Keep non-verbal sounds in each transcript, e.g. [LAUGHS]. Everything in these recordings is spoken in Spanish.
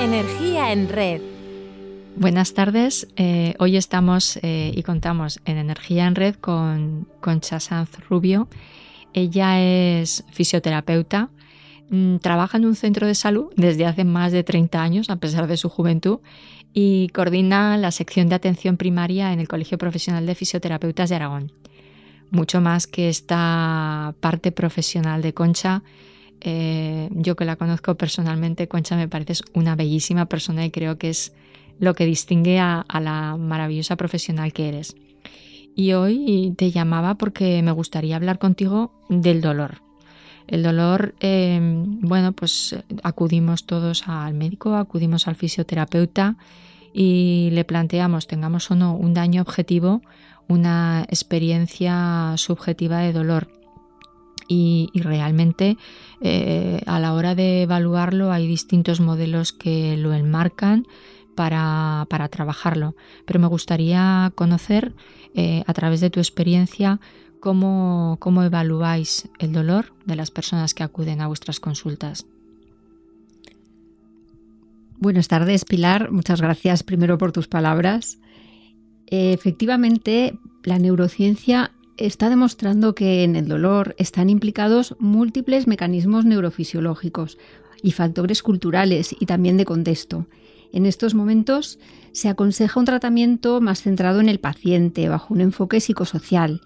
Energía en red. Buenas tardes. Eh, hoy estamos eh, y contamos en Energía en Red con Concha Sanz Rubio. Ella es fisioterapeuta, mm, trabaja en un centro de salud desde hace más de 30 años, a pesar de su juventud, y coordina la sección de atención primaria en el Colegio Profesional de Fisioterapeutas de Aragón. Mucho más que esta parte profesional de Concha, eh, yo que la conozco personalmente, Concha me parece una bellísima persona y creo que es lo que distingue a, la maravillosa profesional que eres. Y hoy te llamaba porque me gustaría hablar contigo del dolor. El dolor, em, bueno, pues acudimos todos al médico, acudimos al fisioterapeuta y le planteamos, tengamos o no un daño objetivo, una experiencia subjetiva de dolor y, realmente eh, a la hora de evaluarlo hay distintos modelos que lo enmarcan para, trabajarlo. Pero me gustaría conocer eh, a través de tu experiencia cómo, cómo evaluáis el dolor de las personas que acuden a vuestras consultas. Buenas tardes, Pilar. Muchas gracias primero por tus palabras. Efectivamente, la neurociencia está demostrando que en el dolor están implicados múltiples mecanismos neurofisiológicos y factores culturales y también de contexto. En estos momentos se aconseja un tratamiento más centrado en el paciente, bajo un enfoque psicosocial.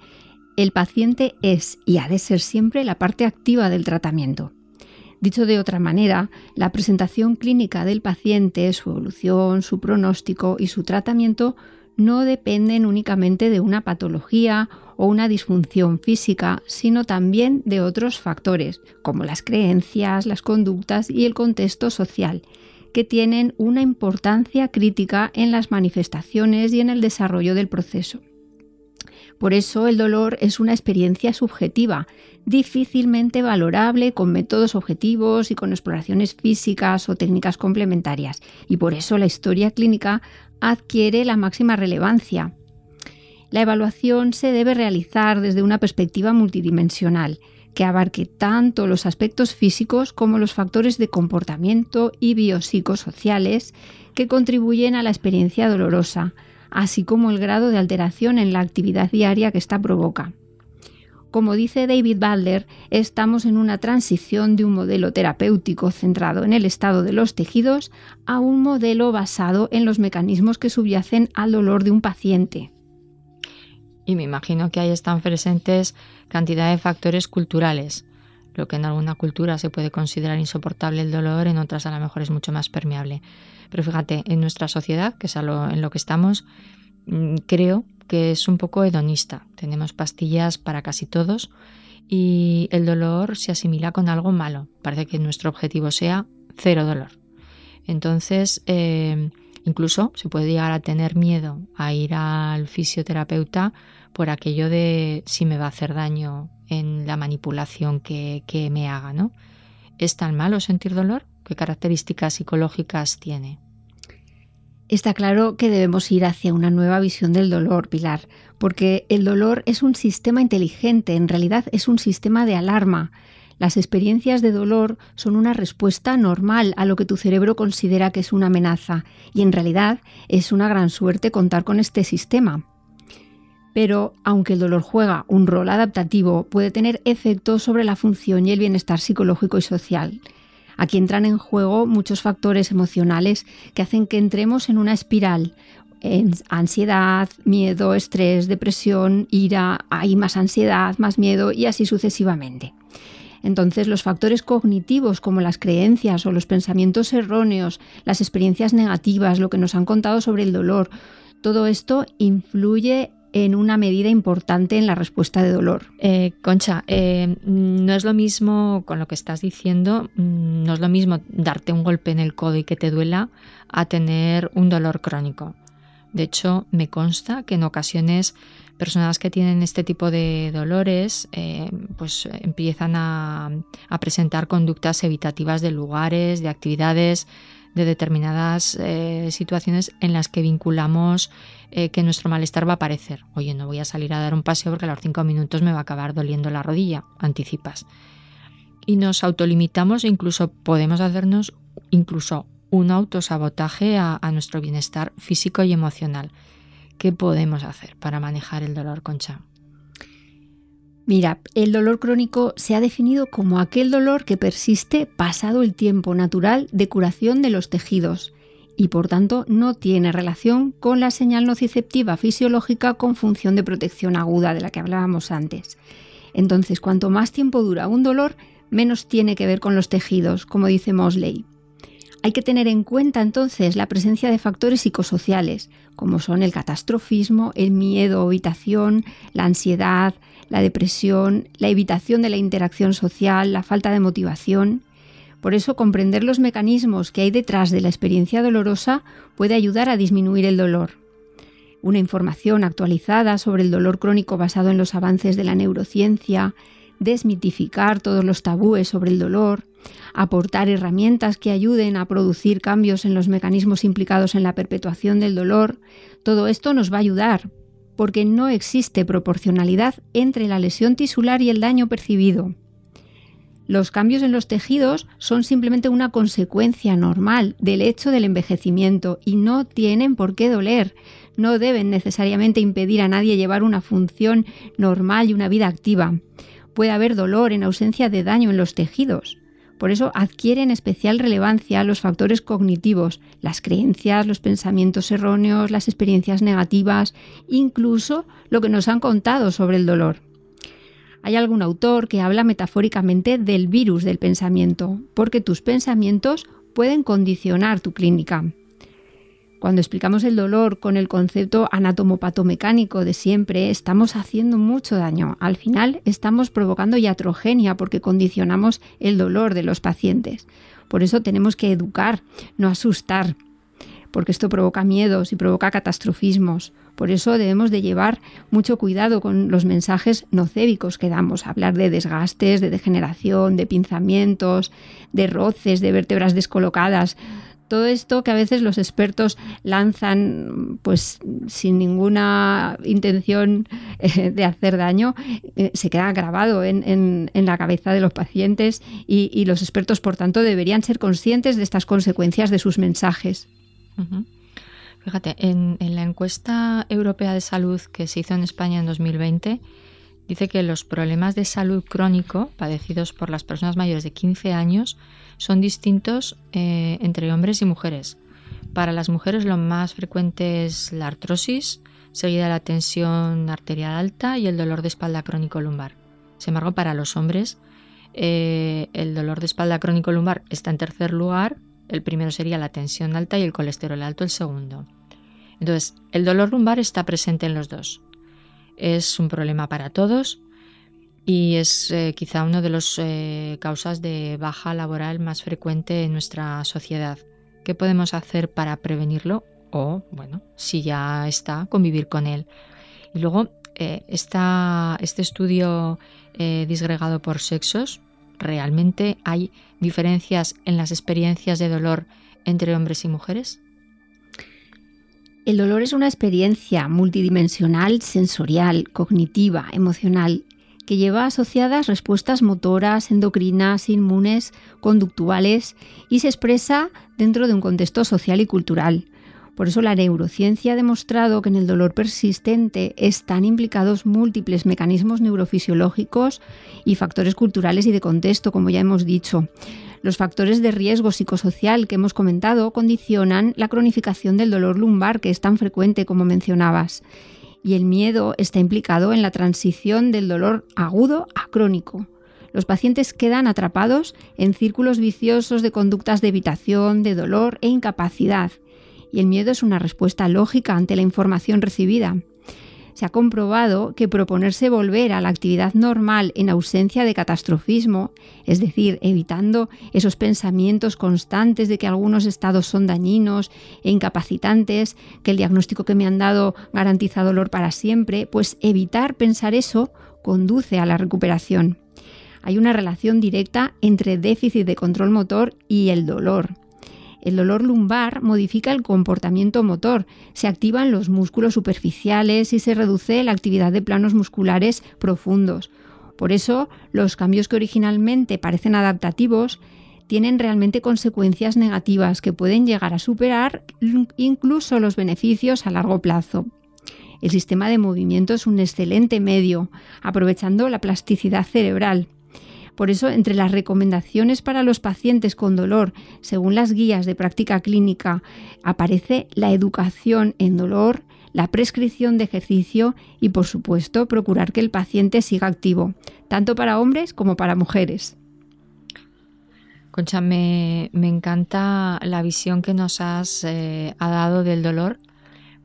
El paciente es y ha de ser siempre la parte activa del tratamiento. Dicho de otra manera, la presentación clínica del paciente, su evolución, su pronóstico y su tratamiento no dependen únicamente de una patología o una disfunción física, sino también de otros factores, como las creencias, las conductas y el contexto social, que tienen una importancia crítica en las manifestaciones y en el desarrollo del proceso. Por eso el dolor es una experiencia subjetiva, difícilmente valorable con métodos objetivos y con exploraciones físicas o técnicas complementarias, y por eso la historia clínica adquiere la máxima relevancia. La evaluación se debe realizar desde una perspectiva multidimensional, que abarque tanto los aspectos físicos como los factores de comportamiento y biopsicosociales que contribuyen a la experiencia dolorosa, así como el grado de alteración en la actividad diaria que ésta provoca. Como dice David Butler, estamos en una transición de un modelo terapéutico centrado en el estado de los tejidos a un modelo basado en los mecanismos que subyacen al dolor de un paciente. Y me imagino que ahí están presentes cantidad de factores culturales. Lo que en alguna cultura se puede considerar insoportable el dolor, en otras a lo mejor es mucho más permeable. Pero fíjate, en nuestra sociedad, que es en lo que estamos, mm, creo que es un poco hedonista. Tenemos pastillas para casi todos y el dolor se asimila con algo malo. Parece que nuestro objetivo sea cero dolor. Entonces, eh, incluso se puede llegar a tener miedo a ir al fisioterapeuta por aquello de si me va a hacer daño en la manipulación que, que me haga, ¿no? ¿Es tan malo sentir dolor? ¿Qué características psicológicas tiene? Está claro que debemos ir hacia una nueva visión del dolor, Pilar, porque el dolor es un sistema inteligente, en realidad es un sistema de alarma. Las experiencias de dolor son una respuesta normal a lo que tu cerebro considera que es una amenaza, y en realidad es una gran suerte contar con este sistema. Pero aunque el dolor juega un rol adaptativo, puede tener efectos sobre la función y el bienestar psicológico y social. Aquí entran en juego muchos factores emocionales que hacen que entremos en una espiral. Ansiedad, miedo, estrés, depresión, ira, hay más ansiedad, más miedo y así sucesivamente. Entonces los factores cognitivos como las creencias o los pensamientos erróneos, las experiencias negativas, lo que nos han contado sobre el dolor, todo esto influye en una medida importante en la respuesta de dolor. Eh, Concha, eh, no es lo mismo con lo que estás diciendo, mm, no es lo mismo darte un golpe en el codo y que te duela a tener un dolor crónico. De hecho, me consta que en ocasiones personas que tienen este tipo de dolores eh, pues empiezan a, presentar conductas evitativas de lugares, de actividades, de determinadas situaciones en las que vinculamos eh, que nuestro malestar va a aparecer. Oye, no voy a salir a dar un paseo porque a los cinco minutos me va a acabar doliendo la rodilla, anticipas. Y nos autolimitamos, incluso podemos hacernos incluso un autosabotaje a, nuestro bienestar físico y emocional. ¿Qué podemos hacer para manejar el dolor, Concha? Mira, el dolor crónico se ha definido como aquel dolor que persiste pasado el tiempo natural de curación de los tejidos y por tanto no tiene relación con la señal nociceptiva fisiológica con función de protección aguda de la que hablábamos antes. Entonces, cuanto más tiempo dura un dolor, menos tiene que ver con los tejidos, como dice Mosley. Hay que tener en cuenta entonces la presencia de factores psicosociales, como son el catastrofismo, el miedo o evitación, la ansiedad, la depresión, la evitación de la interacción social, la falta de motivación. Por eso comprender los mecanismos que hay detrás de la experiencia dolorosa puede ayudar a disminuir el dolor. Una información actualizada sobre el dolor crónico basado en los avances de la neurociencia, desmitificar todos los tabúes sobre el dolor, aportar herramientas que ayuden a producir cambios en los mecanismos implicados en la perpetuación del dolor, todo esto nos va a ayudar, porque no existe proporcionalidad entre la lesión tisular y el daño percibido. Los cambios en los tejidos son simplemente una consecuencia normal del hecho del envejecimiento y no tienen por qué doler. No deben necesariamente impedir a nadie llevar una función normal y una vida activa puede haber dolor en ausencia de daño en los tejidos. Por eso adquieren especial relevancia los factores cognitivos, las creencias, los pensamientos erróneos, las experiencias negativas, incluso lo que nos han contado sobre el dolor. Hay algún autor que habla metafóricamente del virus del pensamiento, porque tus pensamientos pueden condicionar tu clínica. Cuando explicamos el dolor con el concepto anatomopatомecánico de siempre, estamos haciendo mucho daño. Al final estamos provocando iatrogenia porque condicionamos el dolor de los pacientes. Por eso tenemos que educar, no asustar, porque esto provoca miedos y provoca catastrofismos. Por eso debemos de llevar mucho cuidado con los mensajes nocébicos que damos, hablar de desgastes, de degeneración, de pinzamientos, de roces, de vértebras descolocadas todo esto que a veces los expertos lanzan pues sin ninguna intención eh, de hacer daño, eh, se queda grabado en, la cabeza de los pacientes y, los expertos, por tanto, deberían ser conscientes de estas consecuencias de sus mensajes. Fíjate, en, la encuesta europea de salud que se hizo en España en 2020, dice que los problemas de salud crónico padecidos por las personas mayores de 15 años son distintos eh, entre hombres y mujeres. Para las mujeres lo más frecuente es la artrosis, seguida de la tensión arterial alta y el dolor de espalda crónico lumbar. Sin embargo, para los hombres, eh, el dolor de espalda crónico lumbar está en tercer lugar. El primero sería la tensión alta y el colesterol alto el segundo. Entonces, el dolor lumbar está presente en los dos. Es un problema para todos y es eh, quizá una de las eh, causas de baja laboral más frecuente en nuestra sociedad. ¿Qué podemos hacer para prevenirlo? O, bueno, si ya está, convivir con él. Y luego, eh, este estudio disgregado por sexos, ¿realmente hay diferencias en las experiencias de dolor entre hombres y mujeres? El dolor es una experiencia multidimensional, sensorial, cognitiva, emocional que lleva asociadas respuestas motoras, endocrinas, inmunes, conductuales y se expresa dentro de un contexto social y cultural. Por eso la neurociencia ha demostrado que en el dolor persistente están implicados múltiples mecanismos neurofisiológicos y factores culturales y de contexto, como ya hemos dicho. Los factores de riesgo psicosocial que hemos comentado condicionan la cronificación del dolor lumbar, que es tan frecuente como mencionabas y el miedo está implicado en la transición del dolor agudo a crónico. Los pacientes quedan atrapados en círculos viciosos de conductas de evitación, de dolor e incapacidad, y el miedo es una respuesta lógica ante la información recibida se ha comprobado que proponerse volver a la actividad normal en ausencia de catastrofismo, es decir, evitando esos pensamientos constantes de que algunos estados son dañinos e incapacitantes, que el diagnóstico que me han dado garantiza dolor para siempre, pues evitar pensar eso conduce a la recuperación. Hay una relación directa entre déficit de control motor y el dolor. El dolor lumbar modifica el comportamiento motor, se activan los músculos superficiales y se reduce la actividad de planos musculares profundos. Por eso, los cambios que originalmente parecen adaptativos tienen realmente consecuencias negativas que pueden llegar a superar incluso los beneficios a largo plazo. El sistema de movimiento es un excelente medio, aprovechando la plasticidad cerebral. Por eso, entre las recomendaciones para los pacientes con dolor, según las guías de práctica clínica, aparece la educación en dolor, la prescripción de ejercicio y, por supuesto, procurar que el paciente siga activo, tanto para hombres como para mujeres. Concha, me, encanta la visión que nos has eh, dado del dolor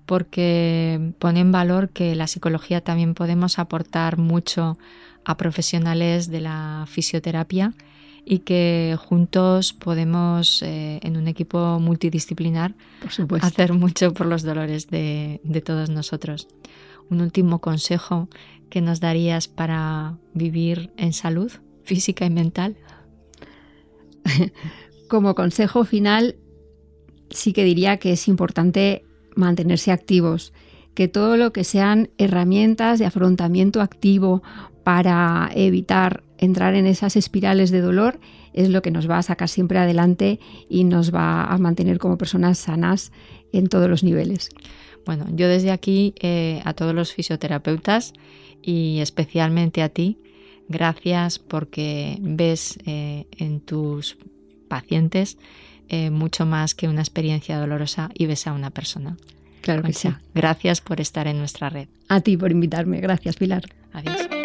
porque pone en valor que la psicología también podemos aportar mucho a profesionales de la fisioterapia y que juntos podemos, eh, en un equipo multidisciplinar, hacer mucho por los dolores de, de todos nosotros. Un último consejo que nos darías para vivir en salud física y mental. [LAUGHS] Como consejo final, sí que diría que es importante mantenerse activos, que todo lo que sean herramientas de afrontamiento activo para evitar entrar en esas espirales de dolor es lo que nos va a sacar siempre adelante y nos va a mantener como personas sanas en todos los niveles. Bueno, yo desde aquí eh, a todos los fisioterapeutas y especialmente a ti, gracias porque ves eh, en tus pacientes eh, mucho más que una experiencia dolorosa y ves a una persona. Claro que sí. Gracias por estar en nuestra red. A ti por invitarme. Gracias, Pilar. Adiós.